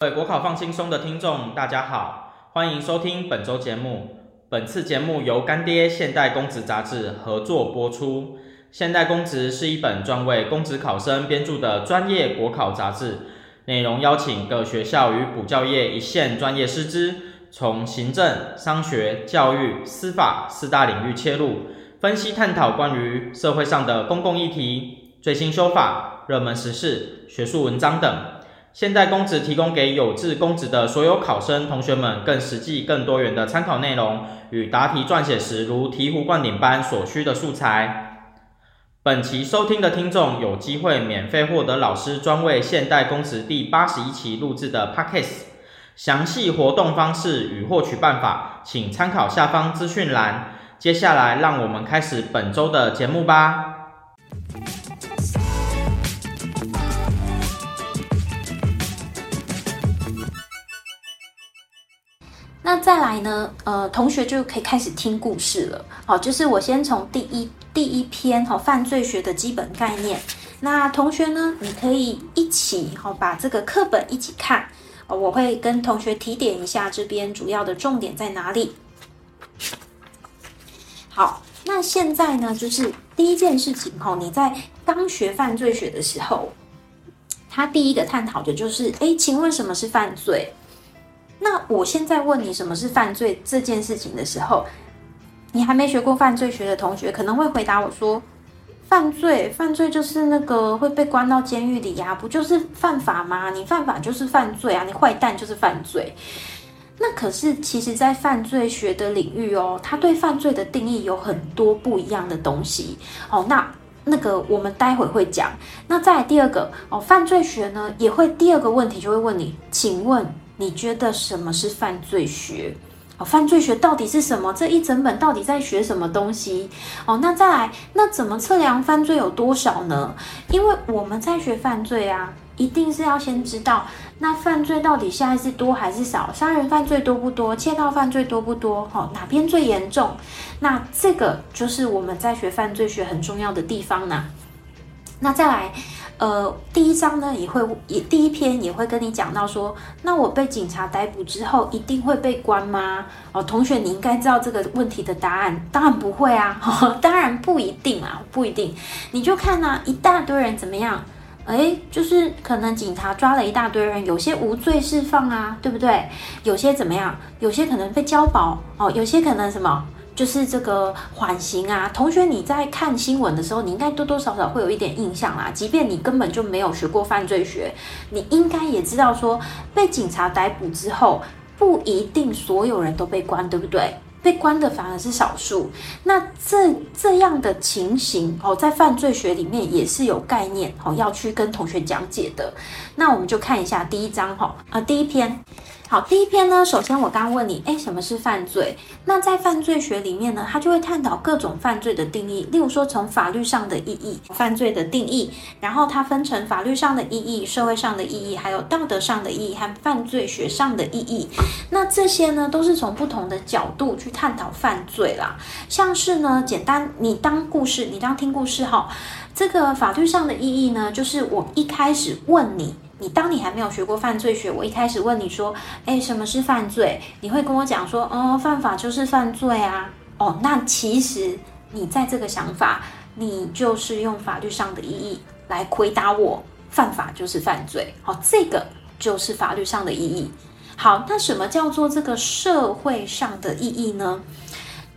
各位国考放轻松的听众，大家好，欢迎收听本周节目。本次节目由干爹现代公职杂志合作播出。现代公职是一本专为公职考生编著的专业国考杂志，内容邀请各学校与补教业一线专业师资，从行政、商学、教育、司法四大领域切入，分析探讨关于社会上的公共议题、最新修法、热门时事、学术文章等。现代公职提供给有志公职的所有考生同学们更实际、更多元的参考内容与答题撰写时如醍醐灌顶般所需的素材。本期收听的听众有机会免费获得老师专为现代公职第八十一期录制的 Podcast，详细活动方式与获取办法，请参考下方资讯栏。接下来，让我们开始本周的节目吧。那再来呢？呃，同学就可以开始听故事了。好，就是我先从第一第一篇哈犯罪学的基本概念。那同学呢，你可以一起好把这个课本一起看。我会跟同学提点一下这边主要的重点在哪里。好，那现在呢，就是第一件事情哈，你在刚学犯罪学的时候，他第一个探讨的就是，诶，请问什么是犯罪？那我现在问你什么是犯罪这件事情的时候，你还没学过犯罪学的同学可能会回答我说：犯罪，犯罪就是那个会被关到监狱里呀，不就是犯法吗？你犯法就是犯罪啊，你坏蛋就是犯罪。那可是其实，在犯罪学的领域哦，他对犯罪的定义有很多不一样的东西哦。那那个我们待会会讲。那再来第二个哦，犯罪学呢也会第二个问题就会问你，请问。你觉得什么是犯罪学？哦，犯罪学到底是什么？这一整本到底在学什么东西？哦，那再来，那怎么测量犯罪有多少呢？因为我们在学犯罪啊，一定是要先知道那犯罪到底现在是多还是少？杀人犯罪多不多？窃盗犯罪多不多？哦，哪边最严重？那这个就是我们在学犯罪学很重要的地方呢。那再来。呃，第一章呢也会也第一篇也会跟你讲到说，那我被警察逮捕之后一定会被关吗？哦，同学，你应该知道这个问题的答案，当然不会啊，当然不一定啊，不一定。你就看啊，一大堆人怎么样？诶，就是可能警察抓了一大堆人，有些无罪释放啊，对不对？有些怎么样？有些可能被交保哦，有些可能什么？就是这个缓刑啊，同学，你在看新闻的时候，你应该多多少少会有一点印象啦。即便你根本就没有学过犯罪学，你应该也知道说，被警察逮捕之后，不一定所有人都被关，对不对？被关的反而是少数。那这这样的情形哦，在犯罪学里面也是有概念哦，要去跟同学讲解的。那我们就看一下第一章哈啊，第一篇。好，第一篇呢，首先我刚问你，诶，什么是犯罪？那在犯罪学里面呢，它就会探讨各种犯罪的定义，例如说从法律上的意义，犯罪的定义，然后它分成法律上的意义、社会上的意义，还有道德上的意义和犯罪学上的意义。那这些呢，都是从不同的角度去探讨犯罪啦。像是呢，简单你当故事，你当听故事哈，这个法律上的意义呢，就是我一开始问你。你当你还没有学过犯罪学，我一开始问你说，诶，什么是犯罪？你会跟我讲说，哦，犯法就是犯罪啊。哦，那其实你在这个想法，你就是用法律上的意义来回答我，犯法就是犯罪。好，这个就是法律上的意义。好，那什么叫做这个社会上的意义呢？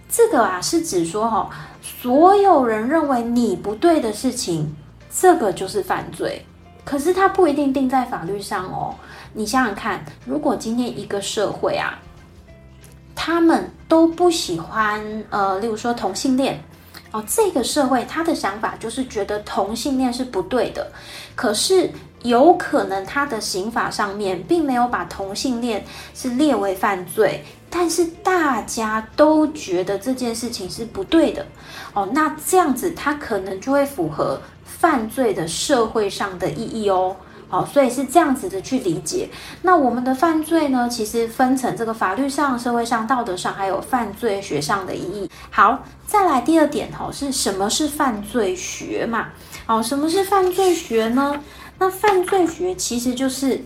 这个啊是指说，哈，所有人认为你不对的事情，这个就是犯罪。可是它不一定定在法律上哦。你想想看，如果今天一个社会啊，他们都不喜欢呃，例如说同性恋哦，这个社会他的想法就是觉得同性恋是不对的。可是有可能他的刑法上面并没有把同性恋是列为犯罪，但是大家都觉得这件事情是不对的哦。那这样子，他可能就会符合。犯罪的社会上的意义哦，好，所以是这样子的去理解。那我们的犯罪呢，其实分成这个法律上、社会上、道德上，还有犯罪学上的意义。好，再来第二点哈，是什么是犯罪学嘛？好，什么是犯罪学呢？那犯罪学其实就是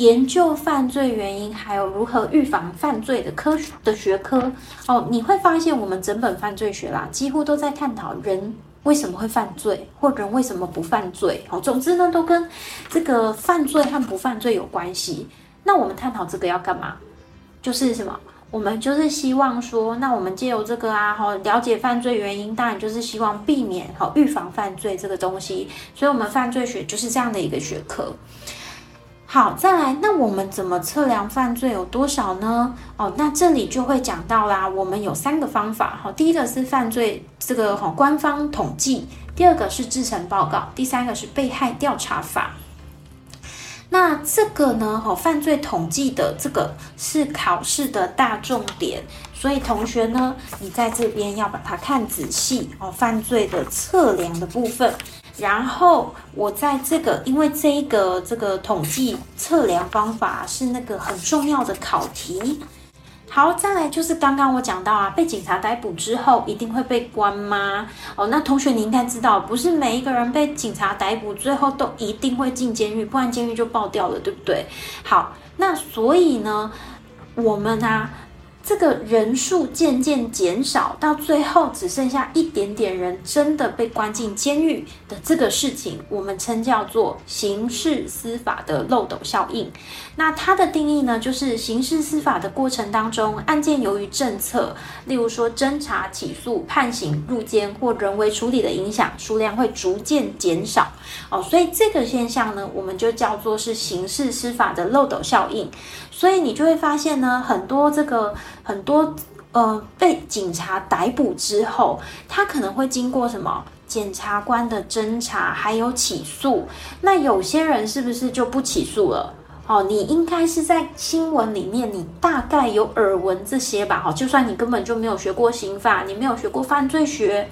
研究犯罪原因，还有如何预防犯罪的科学的学科哦，你会发现我们整本犯罪学啦，几乎都在探讨人为什么会犯罪，或人为什么不犯罪。哦，总之呢，都跟这个犯罪和不犯罪有关系。那我们探讨这个要干嘛？就是什么？我们就是希望说，那我们借由这个啊，哈，了解犯罪原因，当然就是希望避免好，预防犯罪这个东西。所以，我们犯罪学就是这样的一个学科。好，再来，那我们怎么测量犯罪有多少呢？哦，那这里就会讲到啦，我们有三个方法哈。第一个是犯罪这个哈官方统计，第二个是制成报告，第三个是被害调查法。那这个呢？哈，犯罪统计的这个是考试的大重点，所以同学呢，你在这边要把它看仔细哦。犯罪的测量的部分，然后我在这个，因为这一个这个统计测量方法是那个很重要的考题。好，再来就是刚刚我讲到啊，被警察逮捕之后一定会被关吗？哦，那同学你应该知道，不是每一个人被警察逮捕最后都一定会进监狱，不然监狱就爆掉了，对不对？好，那所以呢，我们啊。这个人数渐渐减少，到最后只剩下一点点人真的被关进监狱的这个事情，我们称叫做刑事司法的漏斗效应。那它的定义呢，就是刑事司法的过程当中，案件由于政策，例如说侦查、起诉、判刑、入监或人为处理的影响，数量会逐渐减少。哦，所以这个现象呢，我们就叫做是刑事司法的漏斗效应。所以你就会发现呢，很多这个很多呃被警察逮捕之后，他可能会经过什么检察官的侦查，还有起诉。那有些人是不是就不起诉了？哦，你应该是在新闻里面，你大概有耳闻这些吧？哦，就算你根本就没有学过刑法，你没有学过犯罪学。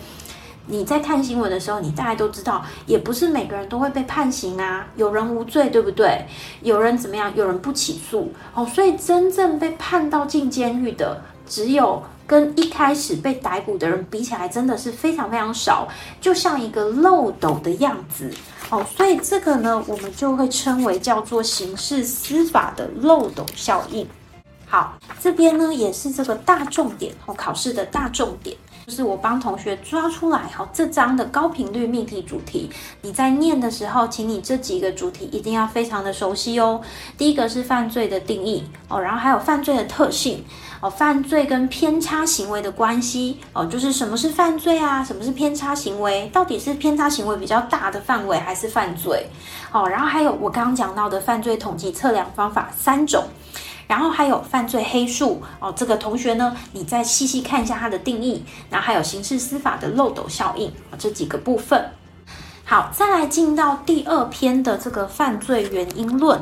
你在看新闻的时候，你大概都知道，也不是每个人都会被判刑啊，有人无罪，对不对？有人怎么样？有人不起诉哦，所以真正被判到进监狱的，只有跟一开始被逮捕的人比起来，真的是非常非常少，就像一个漏斗的样子哦。所以这个呢，我们就会称为叫做刑事司法的漏斗效应。好，这边呢也是这个大重点哦，考试的大重点。就是我帮同学抓出来，好，这章的高频率命题主题，你在念的时候，请你这几个主题一定要非常的熟悉哦。第一个是犯罪的定义哦，然后还有犯罪的特性哦，犯罪跟偏差行为的关系哦，就是什么是犯罪啊，什么是偏差行为，到底是偏差行为比较大的范围还是犯罪？哦，然后还有我刚刚讲到的犯罪统计测量方法三种。然后还有犯罪黑数哦，这个同学呢，你再细细看一下它的定义，然后还有刑事司法的漏斗效应这几个部分。好，再来进到第二篇的这个犯罪原因论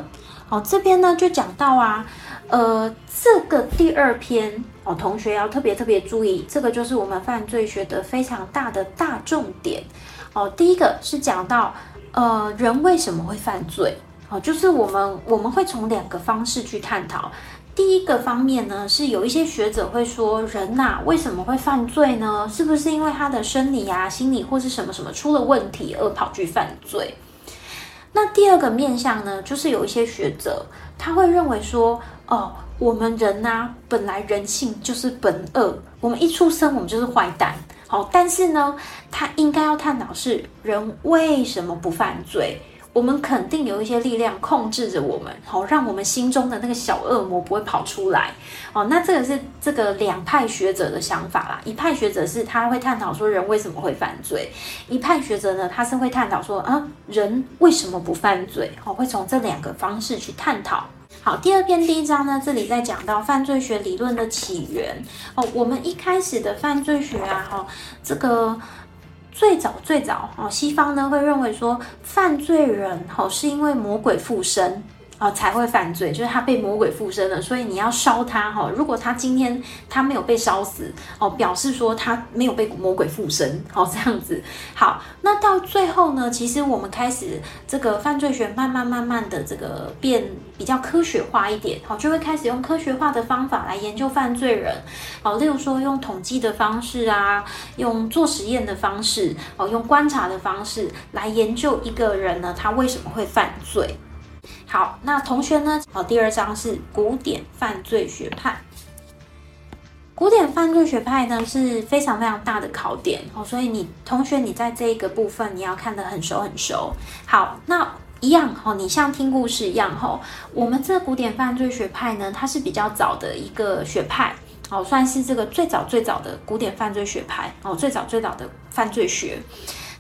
哦，这边呢就讲到啊，呃，这个第二篇哦，同学要特别特别注意，这个就是我们犯罪学的非常大的大重点哦。第一个是讲到呃，人为什么会犯罪？好，就是我们我们会从两个方式去探讨。第一个方面呢，是有一些学者会说，人呐为什么会犯罪呢？是不是因为他的生理啊、心理或是什么什么出了问题而跑去犯罪？那第二个面向呢，就是有一些学者他会认为说，哦，我们人呐本来人性就是本恶，我们一出生我们就是坏蛋。好，但是呢，他应该要探讨是人为什么不犯罪？我们肯定有一些力量控制着我们，好，让我们心中的那个小恶魔不会跑出来。哦，那这个是这个两派学者的想法啦。一派学者是他会探讨说人为什么会犯罪，一派学者呢，他是会探讨说啊，人为什么不犯罪？好，会从这两个方式去探讨。好，第二篇第一章呢，这里在讲到犯罪学理论的起源。哦，我们一开始的犯罪学啊，哈，这个。最早最早哦，西方呢会认为说犯罪人哦是因为魔鬼附身。哦才会犯罪，就是他被魔鬼附身了，所以你要烧他哈。如果他今天他没有被烧死哦，表示说他没有被魔鬼附身哦这样子。好，那到最后呢，其实我们开始这个犯罪学慢慢慢慢的这个变。比较科学化一点，好，就会开始用科学化的方法来研究犯罪人，好，例如说用统计的方式啊，用做实验的方式，哦，用观察的方式来研究一个人呢，他为什么会犯罪？好，那同学呢？好，第二章是古典犯罪学派。古典犯罪学派呢是非常非常大的考点哦，所以你同学你在这一个部分你要看得很熟很熟。好，那一样哈，你像听故事一样哈，我们这古典犯罪学派呢，它是比较早的一个学派哦，算是这个最早最早的古典犯罪学派哦，最早最早的犯罪学。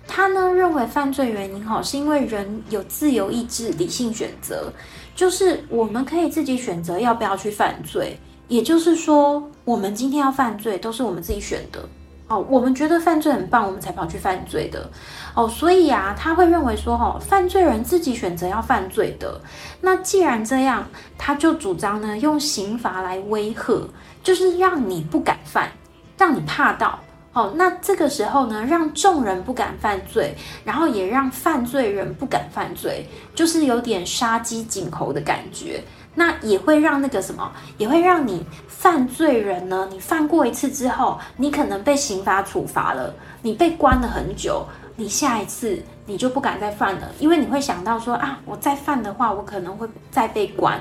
他呢认为犯罪原因哈是因为人有自由意志、理性选择，就是我们可以自己选择要不要去犯罪。也就是说，我们今天要犯罪，都是我们自己选的哦。我们觉得犯罪很棒，我们才跑去犯罪的哦。所以啊，他会认为说，哦，犯罪人自己选择要犯罪的。那既然这样，他就主张呢，用刑罚来威吓，就是让你不敢犯，让你怕到哦。那这个时候呢，让众人不敢犯罪，然后也让犯罪人不敢犯罪，就是有点杀鸡儆猴的感觉。那也会让那个什么，也会让你犯罪人呢？你犯过一次之后，你可能被刑罚处罚了，你被关了很久，你下一次你就不敢再犯了，因为你会想到说啊，我再犯的话，我可能会再被关。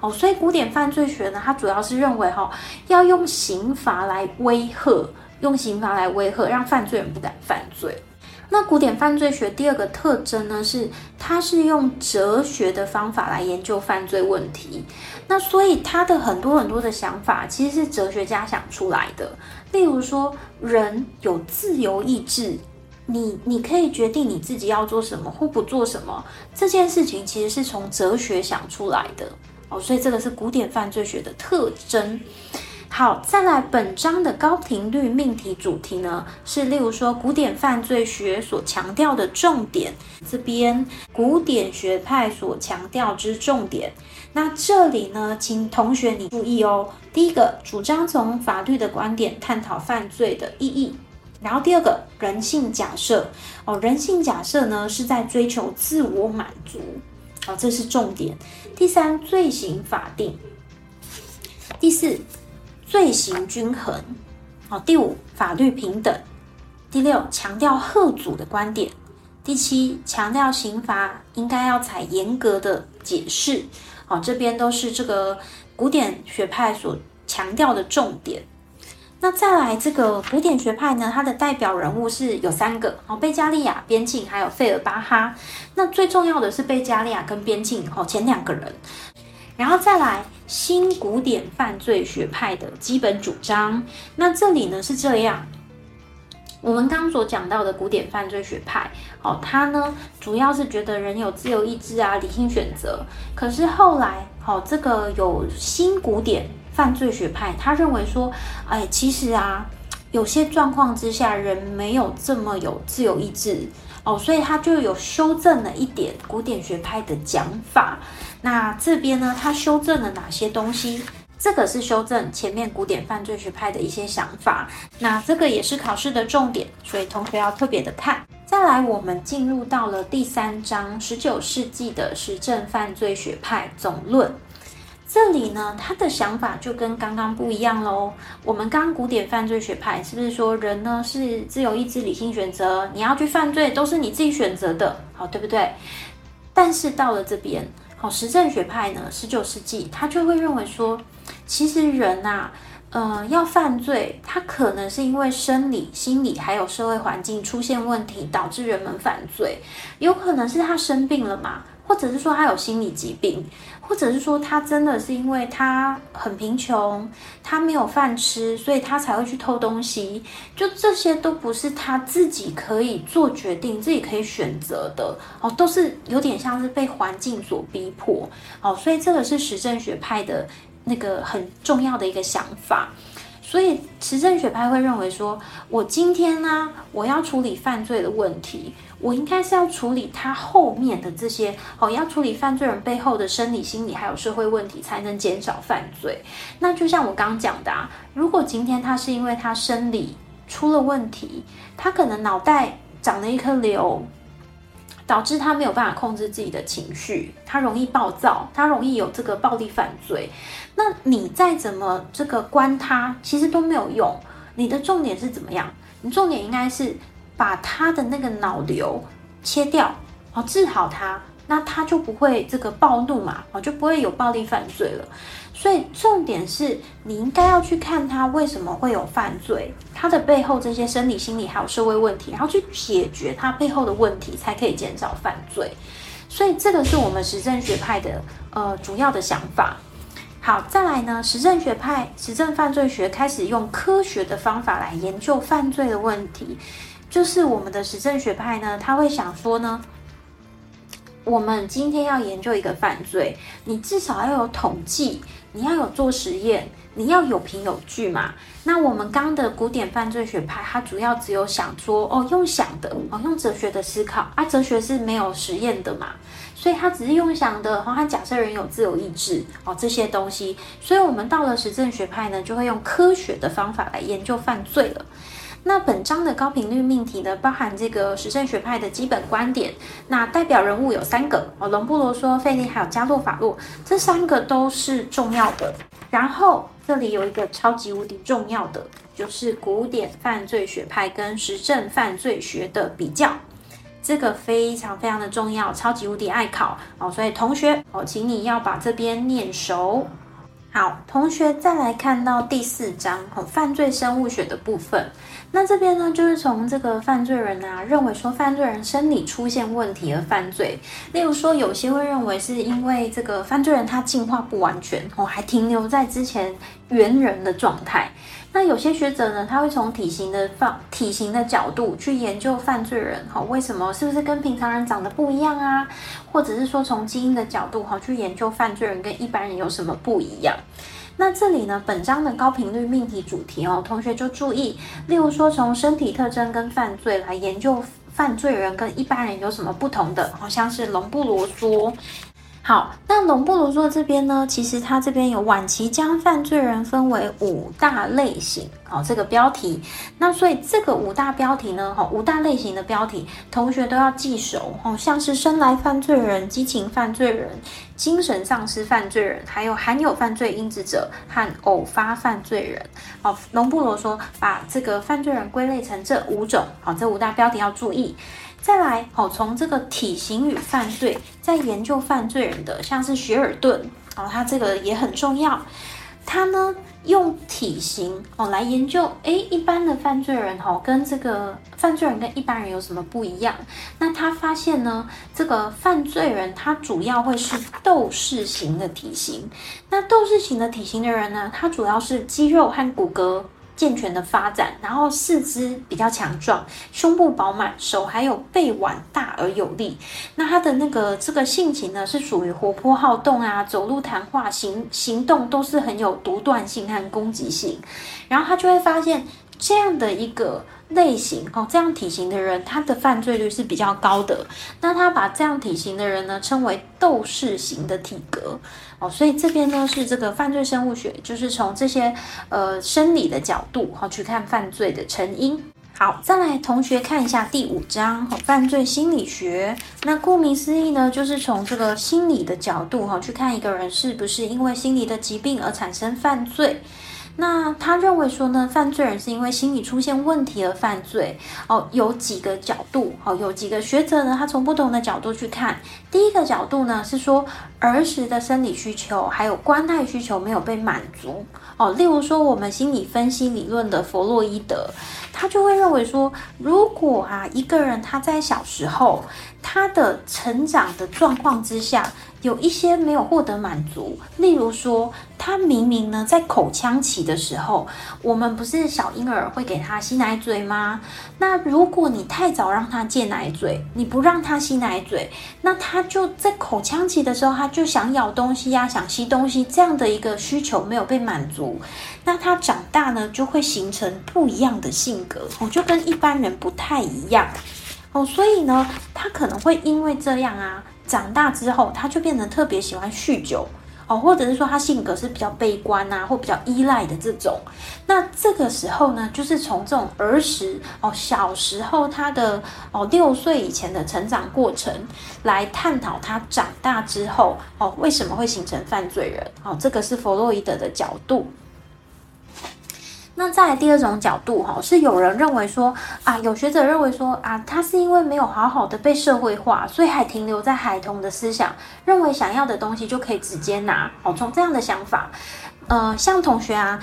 哦，所以古典犯罪学呢，它主要是认为哈，要用刑罚来威吓，用刑罚来威吓，让犯罪人不敢犯罪。那古典犯罪学第二个特征呢，是它是用哲学的方法来研究犯罪问题。那所以它的很多很多的想法，其实是哲学家想出来的。例如说，人有自由意志，你你可以决定你自己要做什么或不做什么，这件事情其实是从哲学想出来的哦。所以这个是古典犯罪学的特征。好，再来本章的高频率命题主题呢，是例如说古典犯罪学所强调的重点，这边古典学派所强调之重点。那这里呢，请同学你注意哦。第一个，主张从法律的观点探讨犯罪的意义。然后第二个，人性假设哦，人性假设呢是在追求自我满足，哦，这是重点。第三，罪行法定。第四。罪行均衡，好，第五，法律平等，第六，强调贺祖的观点，第七，强调刑罚应该要采严格的解释，好，这边都是这个古典学派所强调的重点。那再来这个古典学派呢，它的代表人物是有三个，哦，贝加利亚、边沁，还有费尔巴哈。那最重要的是贝加利亚跟边沁，哦，前两个人。然后再来新古典犯罪学派的基本主张，那这里呢是这样，我们刚所讲到的古典犯罪学派，哦，他呢主要是觉得人有自由意志啊，理性选择。可是后来，哦，这个有新古典犯罪学派，他认为说，哎，其实啊，有些状况之下，人没有这么有自由意志，哦，所以他就有修正了一点古典学派的讲法。那这边呢，他修正了哪些东西？这个是修正前面古典犯罪学派的一些想法。那这个也是考试的重点，所以同学要特别的看。再来，我们进入到了第三章，十九世纪的实证犯罪学派总论。这里呢，他的想法就跟刚刚不一样喽。我们刚古典犯罪学派是不是说人呢是自由意志、理性选择？你要去犯罪都是你自己选择的，好，对不对？但是到了这边。好，实证学派呢，十九世纪他就会认为说，其实人呐、啊，呃，要犯罪，他可能是因为生理、心理还有社会环境出现问题，导致人们犯罪，有可能是他生病了嘛。或者是说他有心理疾病，或者是说他真的是因为他很贫穷，他没有饭吃，所以他才会去偷东西。就这些都不是他自己可以做决定、自己可以选择的哦，都是有点像是被环境所逼迫哦。所以这个是实证学派的那个很重要的一个想法。所以实证学派会认为说，我今天呢，我要处理犯罪的问题。我应该是要处理他后面的这些哦，要处理犯罪人背后的生理、心理还有社会问题，才能减少犯罪。那就像我刚刚讲的啊，如果今天他是因为他生理出了问题，他可能脑袋长了一颗瘤，导致他没有办法控制自己的情绪，他容易暴躁，他容易有这个暴力犯罪。那你再怎么这个关他，其实都没有用。你的重点是怎么样？你重点应该是。把他的那个脑瘤切掉，哦，治好他，那他就不会这个暴怒嘛，哦，就不会有暴力犯罪了。所以重点是你应该要去看他为什么会有犯罪，他的背后这些生理、心理还有社会问题，然后去解决他背后的问题，才可以减少犯罪。所以这个是我们实证学派的呃主要的想法。好，再来呢，实证学派、实证犯罪学开始用科学的方法来研究犯罪的问题，就是我们的实证学派呢，他会想说呢。我们今天要研究一个犯罪，你至少要有统计，你要有做实验，你要有凭有据嘛。那我们刚的古典犯罪学派，它主要只有想说，哦，用想的，哦，用哲学的思考啊，哲学是没有实验的嘛，所以它只是用想的，哦，它假设人有自由意志，哦，这些东西。所以我们到了实证学派呢，就会用科学的方法来研究犯罪了。那本章的高频率命题呢，包含这个实证学派的基本观点。那代表人物有三个哦，龙布罗梭、费利还有加洛法洛，这三个都是重要的。然后这里有一个超级无敌重要的，就是古典犯罪学派跟实证犯罪学的比较，这个非常非常的重要，超级无敌爱考哦。所以同学哦，请你要把这边念熟。好，同学再来看到第四章哦，犯罪生物学的部分。那这边呢，就是从这个犯罪人啊，认为说犯罪人生理出现问题而犯罪。例如说，有些会认为是因为这个犯罪人他进化不完全哦，还停留在之前猿人的状态。那有些学者呢，他会从体型的放体型的角度去研究犯罪人哈，为什么是不是跟平常人长得不一样啊？或者是说从基因的角度哈，去研究犯罪人跟一般人有什么不一样？那这里呢，本章的高频率命题主题哦，同学就注意，例如说从身体特征跟犯罪来研究犯罪人跟一般人有什么不同的，好像是龙布罗梭。好，那龙布罗梭这边呢，其实他这边有晚期将犯罪人分为五大类型，好，这个标题。那所以这个五大标题呢，好，五大类型的标题，同学都要记熟，哦，像是生来犯罪人、激情犯罪人、精神丧失犯罪人，还有含有犯罪因子者和偶发犯罪人。好，龙布罗说把这个犯罪人归类成这五种，好，这五大标题要注意。再来，哦，从这个体型与犯罪，在研究犯罪人的，像是雪尔顿，哦，他这个也很重要。他呢，用体型哦来研究，诶，一般的犯罪人哦，跟这个犯罪人跟一般人有什么不一样？那他发现呢，这个犯罪人他主要会是斗士型的体型。那斗士型的体型的人呢，他主要是肌肉和骨骼。健全的发展，然后四肢比较强壮，胸部饱满，手还有背腕大而有力。那他的那个这个性情呢，是属于活泼好动啊，走路谈话行行动都是很有独断性和攻击性。然后他就会发现这样的一个。类型哦，这样体型的人，他的犯罪率是比较高的。那他把这样体型的人呢，称为斗士型的体格哦。所以这边呢是这个犯罪生物学，就是从这些呃生理的角度哈去看犯罪的成因。好，再来同学看一下第五章犯罪心理学。那顾名思义呢，就是从这个心理的角度哈去看一个人是不是因为心理的疾病而产生犯罪。那他认为说呢，犯罪人是因为心理出现问题而犯罪哦，有几个角度哦，有几个学者呢，他从不同的角度去看。第一个角度呢是说，儿时的生理需求还有关爱需求没有被满足哦，例如说我们心理分析理论的弗洛伊德，他就会认为说，如果啊一个人他在小时候他的成长的状况之下。有一些没有获得满足，例如说，他明明呢在口腔期的时候，我们不是小婴儿会给他吸奶嘴吗？那如果你太早让他戒奶嘴，你不让他吸奶嘴，那他就在口腔期的时候，他就想咬东西呀、想吸东西，这样的一个需求没有被满足，那他长大呢就会形成不一样的性格，哦，就跟一般人不太一样，哦，所以呢，他可能会因为这样啊。长大之后，他就变得特别喜欢酗酒哦，或者是说他性格是比较悲观啊，或比较依赖的这种。那这个时候呢，就是从这种儿时哦，小时候他的哦六岁以前的成长过程来探讨他长大之后哦为什么会形成犯罪人哦，这个是弗洛伊德的角度。那再来第二种角度哈，是有人认为说啊，有学者认为说啊，他是因为没有好好的被社会化，所以还停留在孩童的思想，认为想要的东西就可以直接拿。哦，从这样的想法，呃，像同学啊，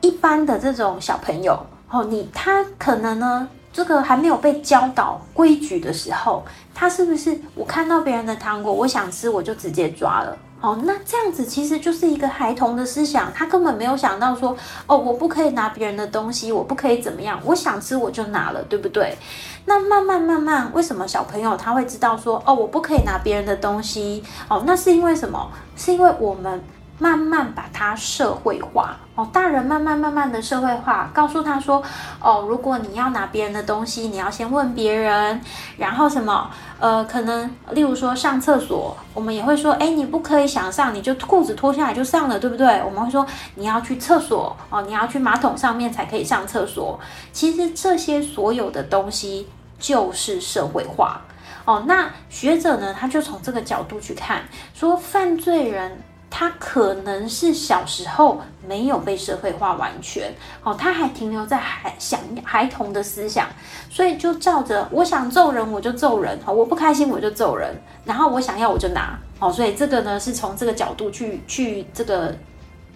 一般的这种小朋友，哦，你他可能呢，这个还没有被教导规矩的时候，他是不是我看到别人的糖果，我想吃我就直接抓了？哦，那这样子其实就是一个孩童的思想，他根本没有想到说，哦，我不可以拿别人的东西，我不可以怎么样，我想吃我就拿了，对不对？那慢慢慢慢，为什么小朋友他会知道说，哦，我不可以拿别人的东西？哦，那是因为什么？是因为我们。慢慢把它社会化哦，大人慢慢慢慢的社会化，告诉他说哦，如果你要拿别人的东西，你要先问别人，然后什么呃，可能例如说上厕所，我们也会说，哎，你不可以想上你就裤子脱下来就上了，对不对？我们会说你要去厕所哦，你要去马桶上面才可以上厕所。其实这些所有的东西就是社会化哦。那学者呢，他就从这个角度去看，说犯罪人。他可能是小时候没有被社会化完全，哦，他还停留在孩想孩童的思想，所以就照着我想揍人我就揍人，好，我不开心我就揍人，然后我想要我就拿，哦，所以这个呢是从这个角度去去这个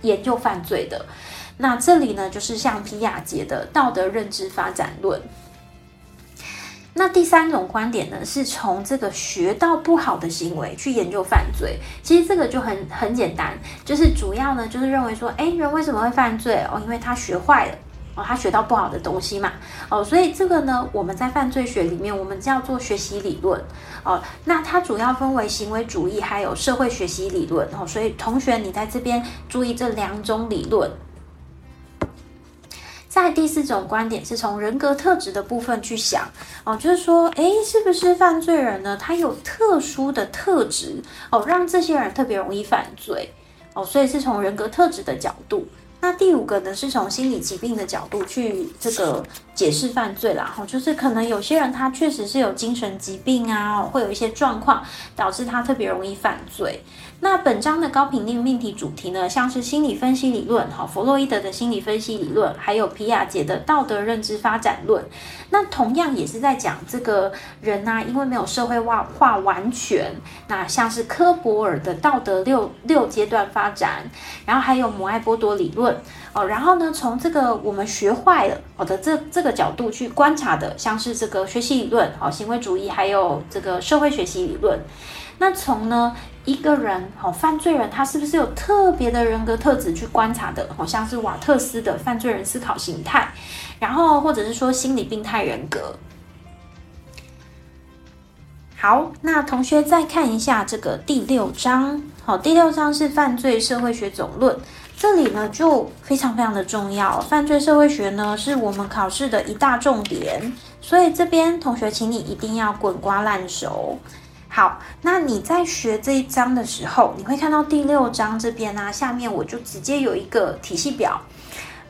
研究犯罪的。那这里呢就是像皮亚杰的道德认知发展论。那第三种观点呢，是从这个学到不好的行为去研究犯罪。其实这个就很很简单，就是主要呢就是认为说，诶，人为什么会犯罪？哦，因为他学坏了，哦，他学到不好的东西嘛，哦，所以这个呢，我们在犯罪学里面，我们叫做学习理论，哦，那它主要分为行为主义还有社会学习理论，哦，所以同学你在这边注意这两种理论。在第四种观点是从人格特质的部分去想哦，就是说，诶，是不是犯罪人呢？他有特殊的特质哦，让这些人特别容易犯罪哦，所以是从人格特质的角度。那第五个呢，是从心理疾病的角度去这个解释犯罪啦，哈，就是可能有些人他确实是有精神疾病啊，会有一些状况导致他特别容易犯罪。那本章的高频令命题主题呢，像是心理分析理论，哈，弗洛伊德的心理分析理论，还有皮亚杰的道德认知发展论。那同样也是在讲这个人呐、因为没有社会化化完全，那像是科博尔的道德六六阶段发展，然后还有摩艾波多理论，哦，然后呢，从这个我们学坏了，好的这这个角度去观察的，像是这个学习理论，好，行为主义，还有这个社会学习理论。那从呢一个人，好，犯罪人他是不是有特别的人格特质去观察的？好像是瓦特斯的犯罪人思考形态，然后或者是说心理病态人格。好，那同学再看一下这个第六章，好，第六章是犯罪社会学总论，这里呢就非常非常的重要，犯罪社会学呢是我们考试的一大重点，所以这边同学请你一定要滚瓜烂熟。好，那你在学这一章的时候，你会看到第六章这边啊，下面我就直接有一个体系表。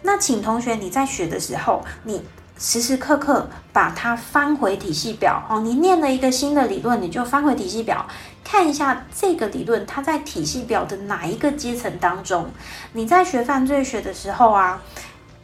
那请同学你在学的时候，你时时刻刻把它翻回体系表哦。你念了一个新的理论，你就翻回体系表，看一下这个理论它在体系表的哪一个阶层当中。你在学犯罪学的时候啊，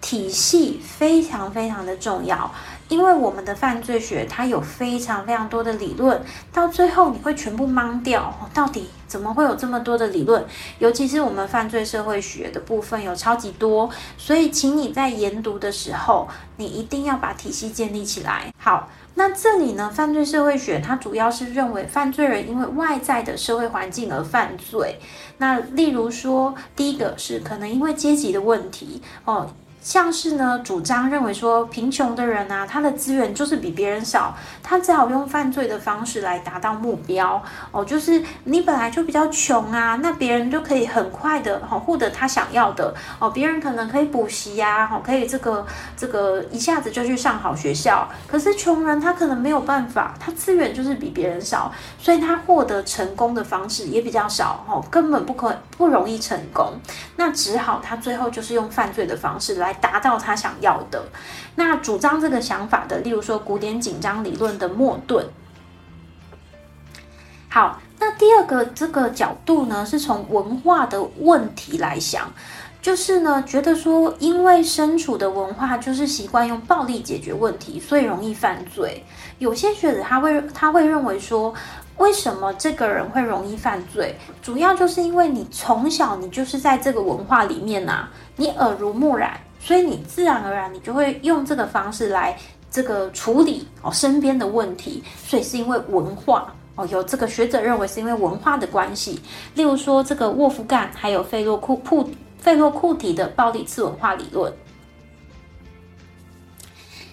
体系非常非常的重要。因为我们的犯罪学它有非常非常多的理论，到最后你会全部懵掉，到底怎么会有这么多的理论？尤其是我们犯罪社会学的部分有超级多，所以请你在研读的时候，你一定要把体系建立起来。好，那这里呢，犯罪社会学它主要是认为犯罪人因为外在的社会环境而犯罪。那例如说，第一个是可能因为阶级的问题哦。像是呢，主张认为说，贫穷的人啊，他的资源就是比别人少，他只好用犯罪的方式来达到目标哦。就是你本来就比较穷啊，那别人就可以很快的哈获得他想要的哦。别人可能可以补习呀，哈，可以这个这个一下子就去上好学校，可是穷人他可能没有办法，他资源就是比别人少，所以他获得成功的方式也比较少哦，根本不可不容易成功，那只好他最后就是用犯罪的方式来。来达到他想要的。那主张这个想法的，例如说古典紧张理论的莫顿。好，那第二个这个角度呢，是从文化的问题来想。就是呢，觉得说，因为身处的文化就是习惯用暴力解决问题，所以容易犯罪。有些学者他会他会认为说，为什么这个人会容易犯罪？主要就是因为你从小你就是在这个文化里面呐、啊，你耳濡目染，所以你自然而然你就会用这个方式来这个处理哦身边的问题。所以是因为文化哦，有这个学者认为是因为文化的关系。例如说这个沃夫干还有费洛库普。费洛库提的暴力次文化理论。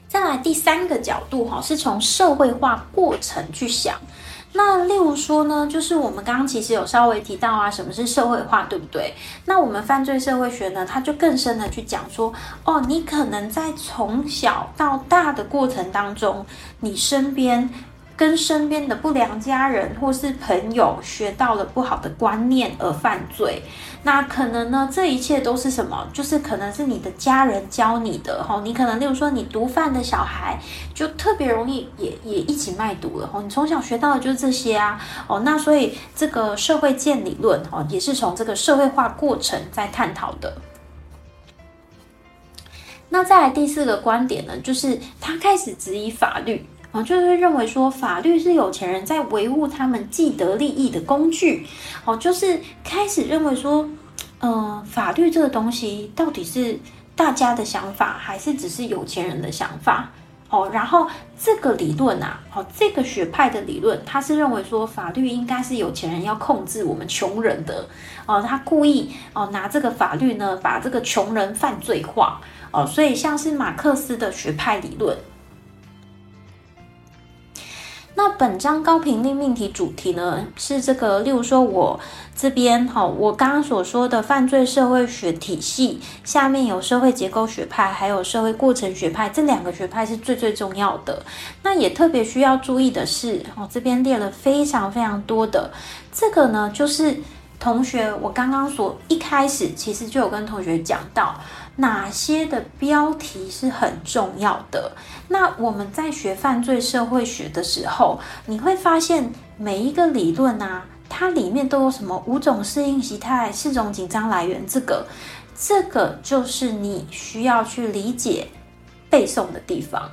再来第三个角度哈，是从社会化过程去想。那例如说呢，就是我们刚刚其实有稍微提到啊，什么是社会化，对不对？那我们犯罪社会学呢，它就更深的去讲说，哦，你可能在从小到大的过程当中，你身边。跟身边的不良家人或是朋友学到了不好的观念而犯罪，那可能呢，这一切都是什么？就是可能是你的家人教你的吼，你可能例如说你毒贩的小孩就特别容易也也一起卖毒了吼，你从小学到的就是这些啊哦，那所以这个社会建理论哦，也是从这个社会化过程在探讨的。那再来第四个观点呢，就是他开始质疑法律。啊就是认为说法律是有钱人在维护他们既得利益的工具，哦，就是开始认为说，呃，法律这个东西到底是大家的想法，还是只是有钱人的想法？哦，然后这个理论啊，哦，这个学派的理论，他是认为说法律应该是有钱人要控制我们穷人的，哦，他故意哦拿这个法律呢，把这个穷人犯罪化，哦，所以像是马克思的学派理论。那本章高频率命题主题呢，是这个，例如说我这边哈，我刚刚所说的犯罪社会学体系下面有社会结构学派，还有社会过程学派，这两个学派是最最重要的。那也特别需要注意的是，我，这边列了非常非常多的，这个呢，就是同学，我刚刚所一开始其实就有跟同学讲到。哪些的标题是很重要的？那我们在学犯罪社会学的时候，你会发现每一个理论啊，它里面都有什么五种适应形态、四种紧张来源。这个，这个就是你需要去理解背诵的地方，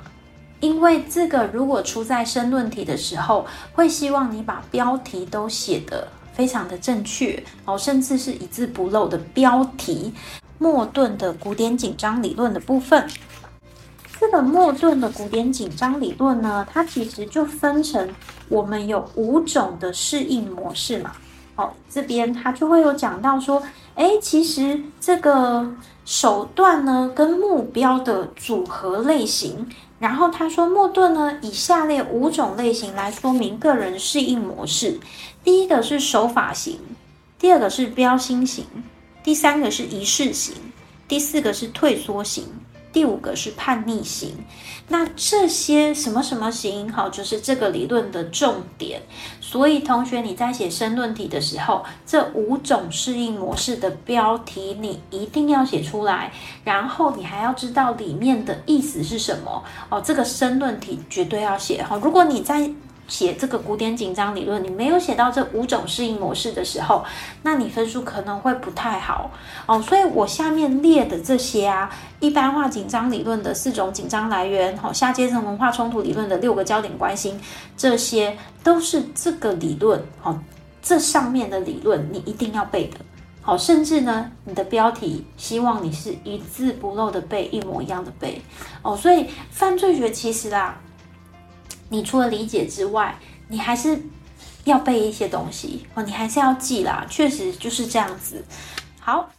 因为这个如果出在申论题的时候，会希望你把标题都写得非常的正确哦，甚至是一字不漏的标题。莫顿的古典紧张理论的部分，这个莫顿的古典紧张理论呢，它其实就分成我们有五种的适应模式嘛。好，这边它就会有讲到说，哎，其实这个手段呢跟目标的组合类型，然后他说莫顿呢以下列五种类型来说明个人适应模式，第一个是手法型，第二个是标心型。第三个是仪式型，第四个是退缩型，第五个是叛逆型。那这些什么什么型，好，就是这个理论的重点。所以同学你在写申论题的时候，这五种适应模式的标题你一定要写出来，然后你还要知道里面的意思是什么哦。这个申论题绝对要写哈。如果你在写这个古典紧张理论，你没有写到这五种适应模式的时候，那你分数可能会不太好哦。所以我下面列的这些啊，一般化紧张理论的四种紧张来源，好，下阶层文化冲突理论的六个焦点关心，这些都是这个理论，好，这上面的理论你一定要背的，好，甚至呢，你的标题希望你是一字不漏的背，一模一样的背哦。所以犯罪学其实啦。你除了理解之外，你还是要背一些东西哦，你还是要记啦，确实就是这样子。好，